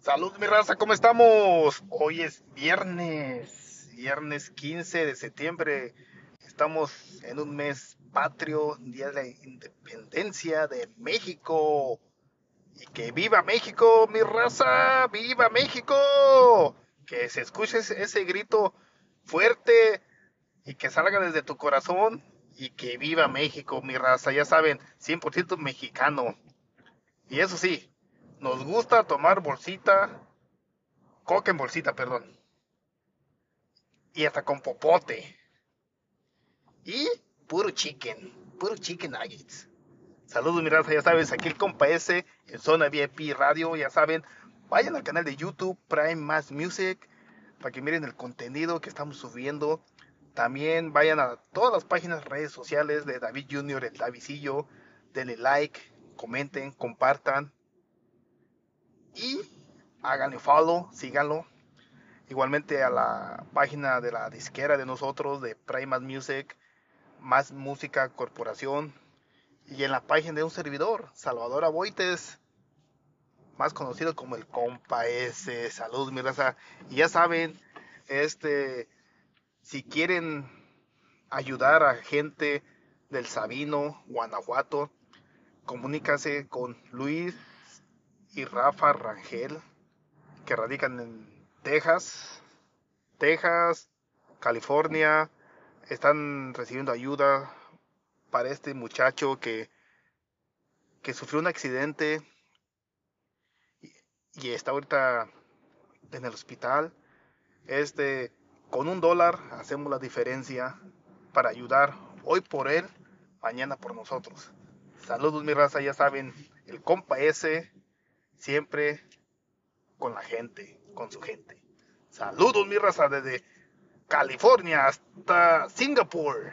Salud, mi raza, ¿cómo estamos? Hoy es viernes, viernes 15 de septiembre. Estamos en un mes patrio, Día de la Independencia de México. Y que viva México, mi raza, viva México. Que se escuche ese grito fuerte y que salga desde tu corazón. Y que viva México, mi raza. Ya saben, 100% mexicano. Y eso sí, nos gusta tomar bolsita, coca en bolsita, perdón. Y hasta con popote. Y puro chicken, puro chicken nuggets. Saludos, mi raza, ya sabes, aquí el compa S en Zona VIP Radio, ya saben, vayan al canal de YouTube Prime Mass Music para que miren el contenido que estamos subiendo. También vayan a todas las páginas, redes sociales de David Junior, el Davidillo. Denle like, comenten, compartan háganle follow, síganlo. Igualmente a la página de la disquera de nosotros, de Primas Music, Más Música Corporación. Y en la página de un servidor, Salvador Aboites, más conocido como el Compa S. Salud, mi raza. Y ya saben, este, si quieren ayudar a gente del Sabino, Guanajuato, comunícase con Luis y Rafa Rangel, que radican en Texas, Texas, California, están recibiendo ayuda para este muchacho que, que sufrió un accidente y, está ahorita en el hospital. Este, con un dólar hacemos la diferencia para ayudar hoy por él, mañana por nosotros. Saludos mi raza, ya saben, el compa ese siempre con la gente, con su gente. Saludos, mi raza, desde California hasta Singapur.